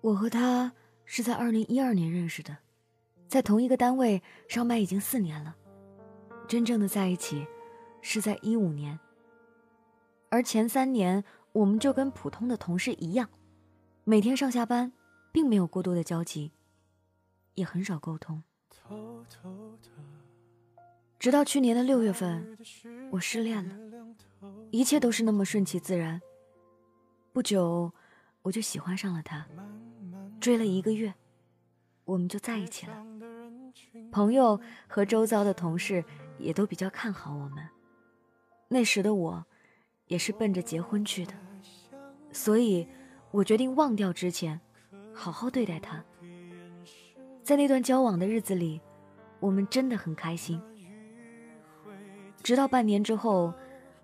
我和他是在二零一二年认识的，在同一个单位上班已经四年了，真正的在一起是在一五年。而前三年，我们就跟普通的同事一样，每天上下班，并没有过多的交集，也很少沟通。直到去年的六月份，我失恋了，一切都是那么顺其自然。不久，我就喜欢上了他，追了一个月，我们就在一起了。朋友和周遭的同事也都比较看好我们。那时的我，也是奔着结婚去的，所以我决定忘掉之前，好好对待他。在那段交往的日子里，我们真的很开心。直到半年之后，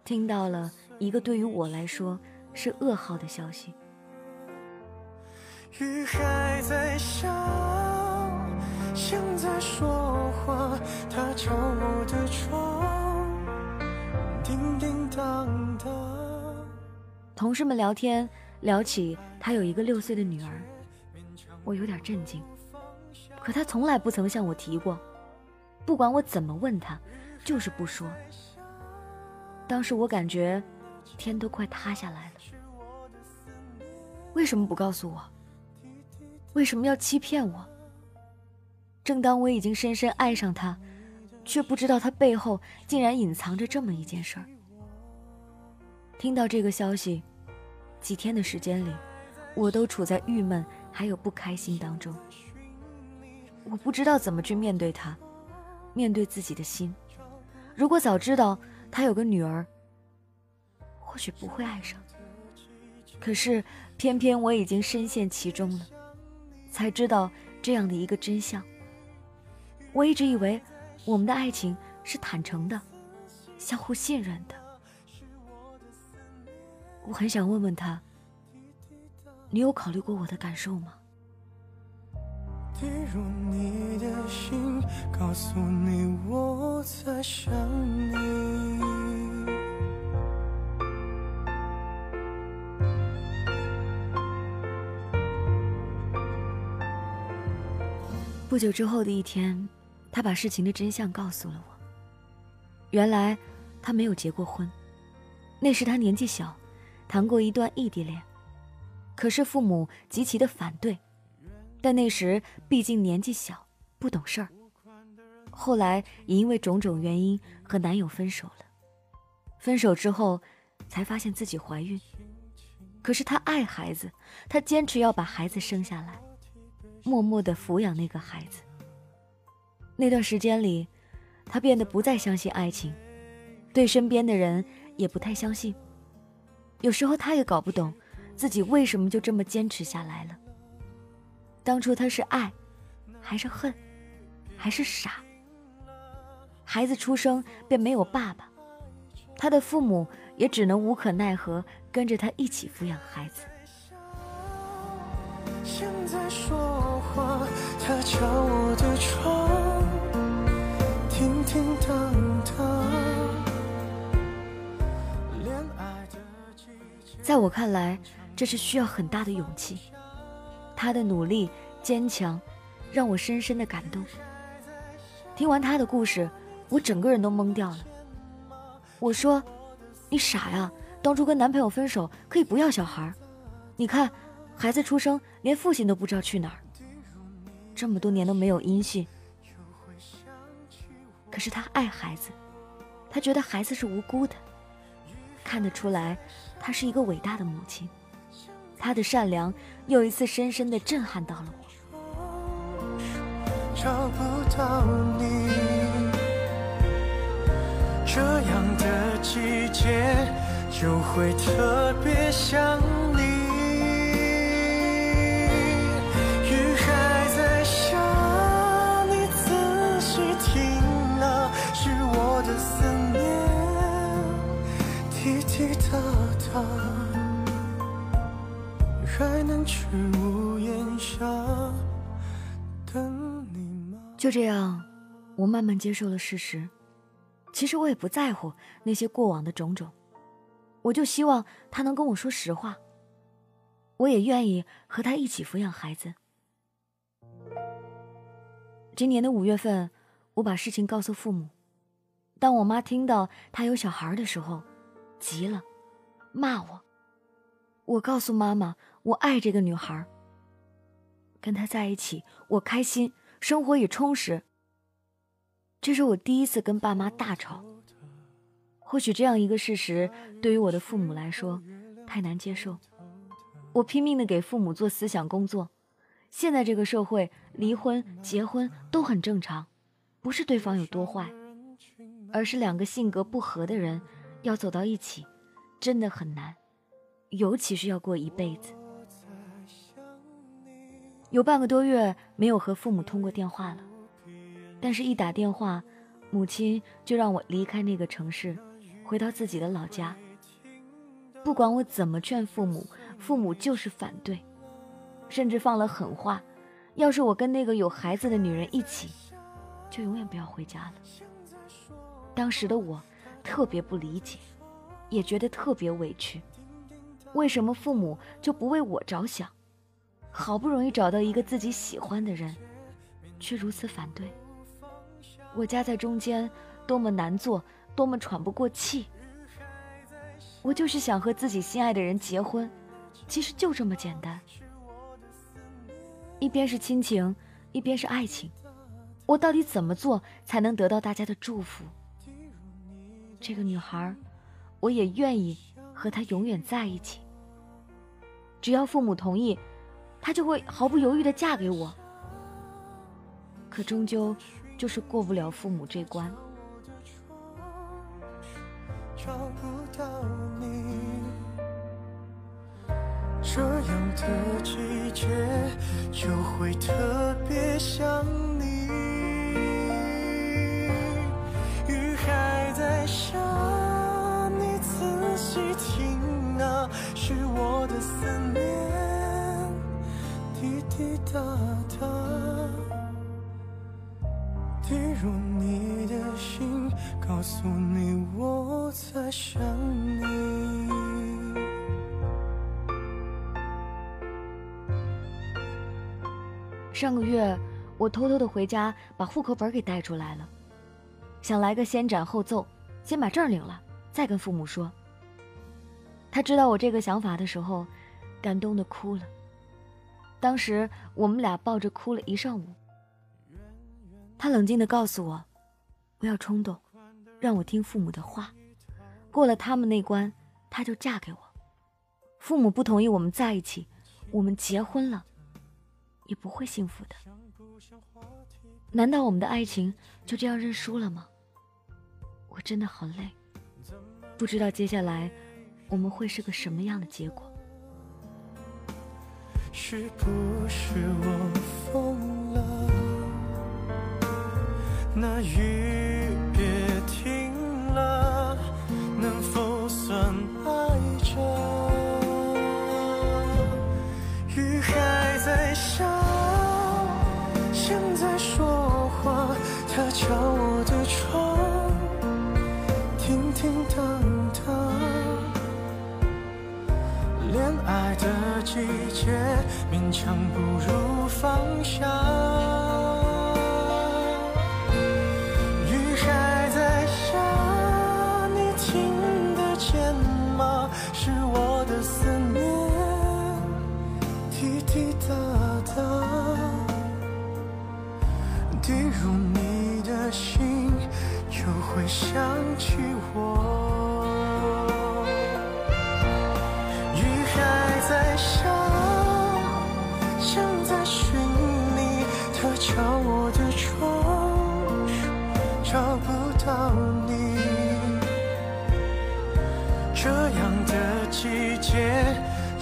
听到了一个对于我来说是噩耗的消息。雨还在下，像在说话。他敲我的窗，叮叮当当。同事们聊天，聊起他有一个六岁的女儿，我有点震惊。可他从来不曾向我提过，不管我怎么问他。就是不说。当时我感觉天都快塌下来了。为什么不告诉我？为什么要欺骗我？正当我已经深深爱上他，却不知道他背后竟然隐藏着这么一件事儿。听到这个消息，几天的时间里，我都处在郁闷还有不开心当中。我不知道怎么去面对他，面对自己的心。如果早知道他有个女儿，或许不会爱上。可是偏偏我已经深陷其中了，才知道这样的一个真相。我一直以为我们的爱情是坦诚的，相互信任的。我很想问问他，你有考虑过我的感受吗？跌入你的心，告诉你我在想你。不久之后的一天，他把事情的真相告诉了我。原来，他没有结过婚，那时他年纪小，谈过一段异地恋，可是父母极其的反对。但那时毕竟年纪小，不懂事儿。后来也因为种种原因和男友分手了。分手之后，才发现自己怀孕。可是她爱孩子，她坚持要把孩子生下来，默默的抚养那个孩子。那段时间里，他变得不再相信爱情，对身边的人也不太相信。有时候他也搞不懂自己为什么就这么坚持下来了。当初他是爱，还是恨，还是傻？孩子出生便没有爸爸，他的父母也只能无可奈何跟着他一起抚养孩子。在我看来，这是需要很大的勇气。他的努力、坚强，让我深深的感动。听完他的故事，我整个人都懵掉了。我说：“你傻呀，当初跟男朋友分手可以不要小孩，你看，孩子出生连父亲都不知道去哪儿，这么多年都没有音信。可是他爱孩子，他觉得孩子是无辜的，看得出来，他是一个伟大的母亲。”他的善良又一次深深的震撼到了我。找不到你，这样的季节就会特别想你。滴滴答答。还能去屋檐下等你吗？就这样，我慢慢接受了事实。其实我也不在乎那些过往的种种，我就希望他能跟我说实话。我也愿意和他一起抚养孩子。今年的五月份，我把事情告诉父母。当我妈听到他有小孩的时候，急了，骂我。我告诉妈妈，我爱这个女孩。跟她在一起，我开心，生活也充实。这是我第一次跟爸妈大吵。或许这样一个事实，对于我的父母来说，太难接受。我拼命的给父母做思想工作。现在这个社会，离婚、结婚都很正常，不是对方有多坏，而是两个性格不合的人要走到一起，真的很难，尤其是要过一辈子。有半个多月没有和父母通过电话了，但是一打电话，母亲就让我离开那个城市，回到自己的老家。不管我怎么劝父母，父母就是反对，甚至放了狠话：要是我跟那个有孩子的女人一起，就永远不要回家了。当时的我特别不理解，也觉得特别委屈，为什么父母就不为我着想？好不容易找到一个自己喜欢的人，却如此反对。我夹在中间，多么难做，多么喘不过气。我就是想和自己心爱的人结婚，其实就这么简单。一边是亲情，一边是爱情，我到底怎么做才能得到大家的祝福？这个女孩，我也愿意和她永远在一起。只要父母同意，她就会毫不犹豫的嫁给我。可终究就是过不了父母这关。找不到你，这样的季节就会特别想上个月，我偷偷的回家，把户口本给带出来了，想来个先斩后奏，先把证领了，再跟父母说。他知道我这个想法的时候，感动的哭了。当时我们俩抱着哭了一上午。他冷静的告诉我，不要冲动，让我听父母的话。过了他们那关，他就嫁给我。父母不同意我们在一起，我们结婚了，也不会幸福的。难道我们的爱情就这样认输了吗？我真的好累，不知道接下来我们会是个什么样的结果。是不是我疯了？那雨笑，像在说话，他敲我的窗，叮叮当当。恋爱的季节，勉强不如放下。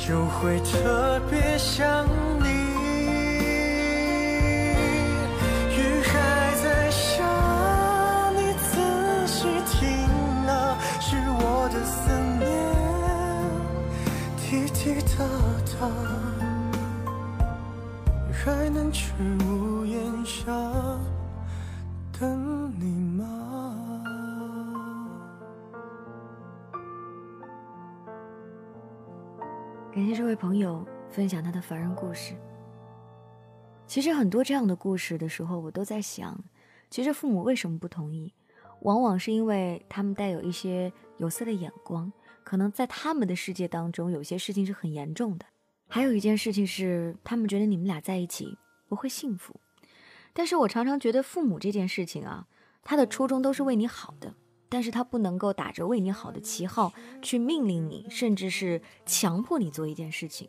就会特别想感谢这位朋友分享他的凡人故事。其实很多这样的故事的时候，我都在想，其实父母为什么不同意？往往是因为他们带有一些有色的眼光，可能在他们的世界当中，有些事情是很严重的。还有一件事情是，他们觉得你们俩在一起不会幸福。但是我常常觉得父母这件事情啊，他的初衷都是为你好的，但是他不能够打着为你好的旗号去命令你，甚至是强迫你做一件事情。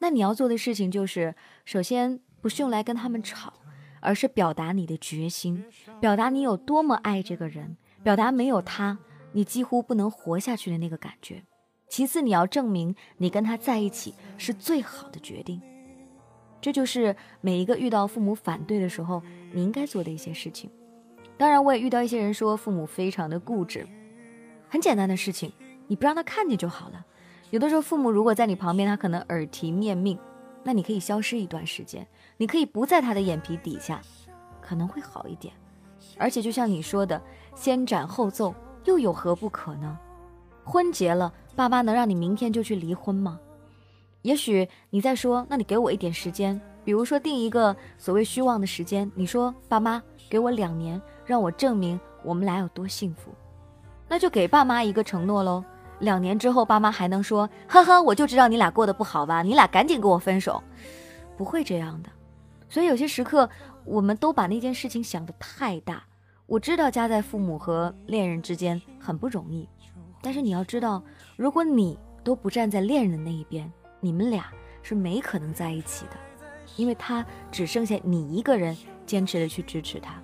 那你要做的事情就是，首先不是用来跟他们吵。而是表达你的决心，表达你有多么爱这个人，表达没有他你几乎不能活下去的那个感觉。其次，你要证明你跟他在一起是最好的决定。这就是每一个遇到父母反对的时候你应该做的一些事情。当然，我也遇到一些人说父母非常的固执，很简单的事情，你不让他看见就好了。有的时候，父母如果在你旁边，他可能耳提面命。那你可以消失一段时间，你可以不在他的眼皮底下，可能会好一点。而且就像你说的，先斩后奏又有何不可呢？婚结了，爸妈能让你明天就去离婚吗？也许你在说，那你给我一点时间，比如说定一个所谓虚妄的时间，你说爸妈给我两年，让我证明我们俩有多幸福，那就给爸妈一个承诺喽。两年之后，爸妈还能说：“呵呵，我就知道你俩过得不好吧？你俩赶紧跟我分手。”不会这样的。所以有些时刻，我们都把那件事情想得太大。我知道夹在父母和恋人之间很不容易，但是你要知道，如果你都不站在恋人的那一边，你们俩是没可能在一起的，因为他只剩下你一个人坚持的去支持他。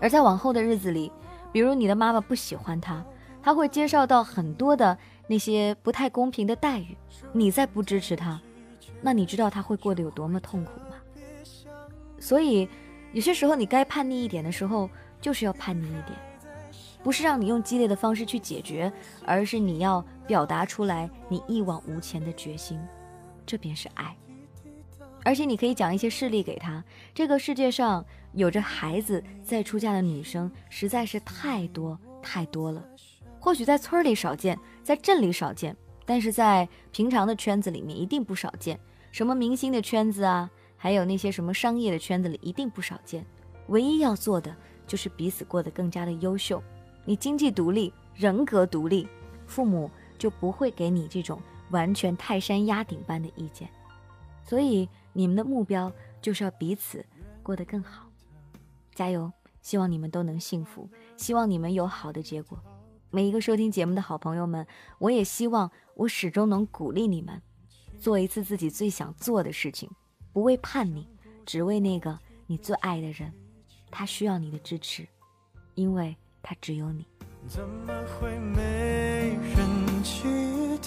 而在往后的日子里，比如你的妈妈不喜欢他。他会接受到很多的那些不太公平的待遇，你再不支持他，那你知道他会过得有多么痛苦吗？所以，有些时候你该叛逆一点的时候，就是要叛逆一点，不是让你用激烈的方式去解决，而是你要表达出来你一往无前的决心，这便是爱。而且你可以讲一些事例给他，这个世界上有着孩子再出嫁的女生实在是太多太多了。或许在村里少见，在镇里少见，但是在平常的圈子里面一定不少见。什么明星的圈子啊，还有那些什么商业的圈子里一定不少见。唯一要做的就是彼此过得更加的优秀。你经济独立，人格独立，父母就不会给你这种完全泰山压顶般的意见。所以你们的目标就是要彼此过得更好。加油！希望你们都能幸福，希望你们有好的结果。每一个收听节目的好朋友们，我也希望我始终能鼓励你们，做一次自己最想做的事情，不为叛逆，只为那个你最爱的人。他需要你的支持，因为他只有你。怎么会没人记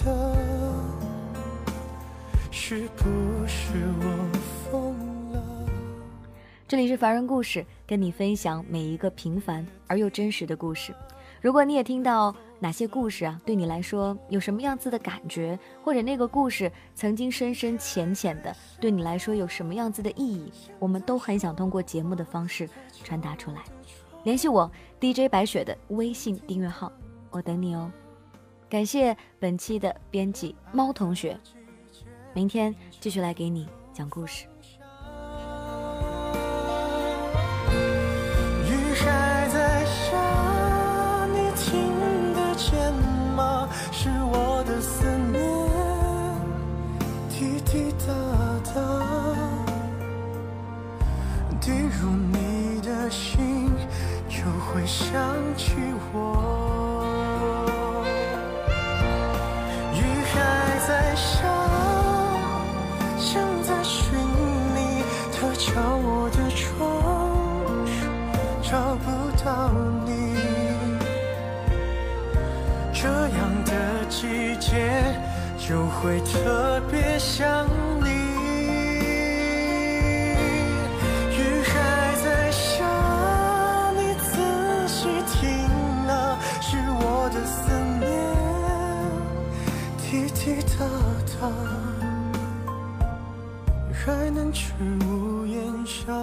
得？是不是我疯了？这里是凡人故事，跟你分享每一个平凡而又真实的故事。如果你也听到哪些故事啊，对你来说有什么样子的感觉，或者那个故事曾经深深浅浅的对你来说有什么样子的意义，我们都很想通过节目的方式传达出来。联系我 DJ 白雪的微信订阅号，我等你哦。感谢本期的编辑猫同学，明天继续来给你讲故事。想起我。还能去屋檐下。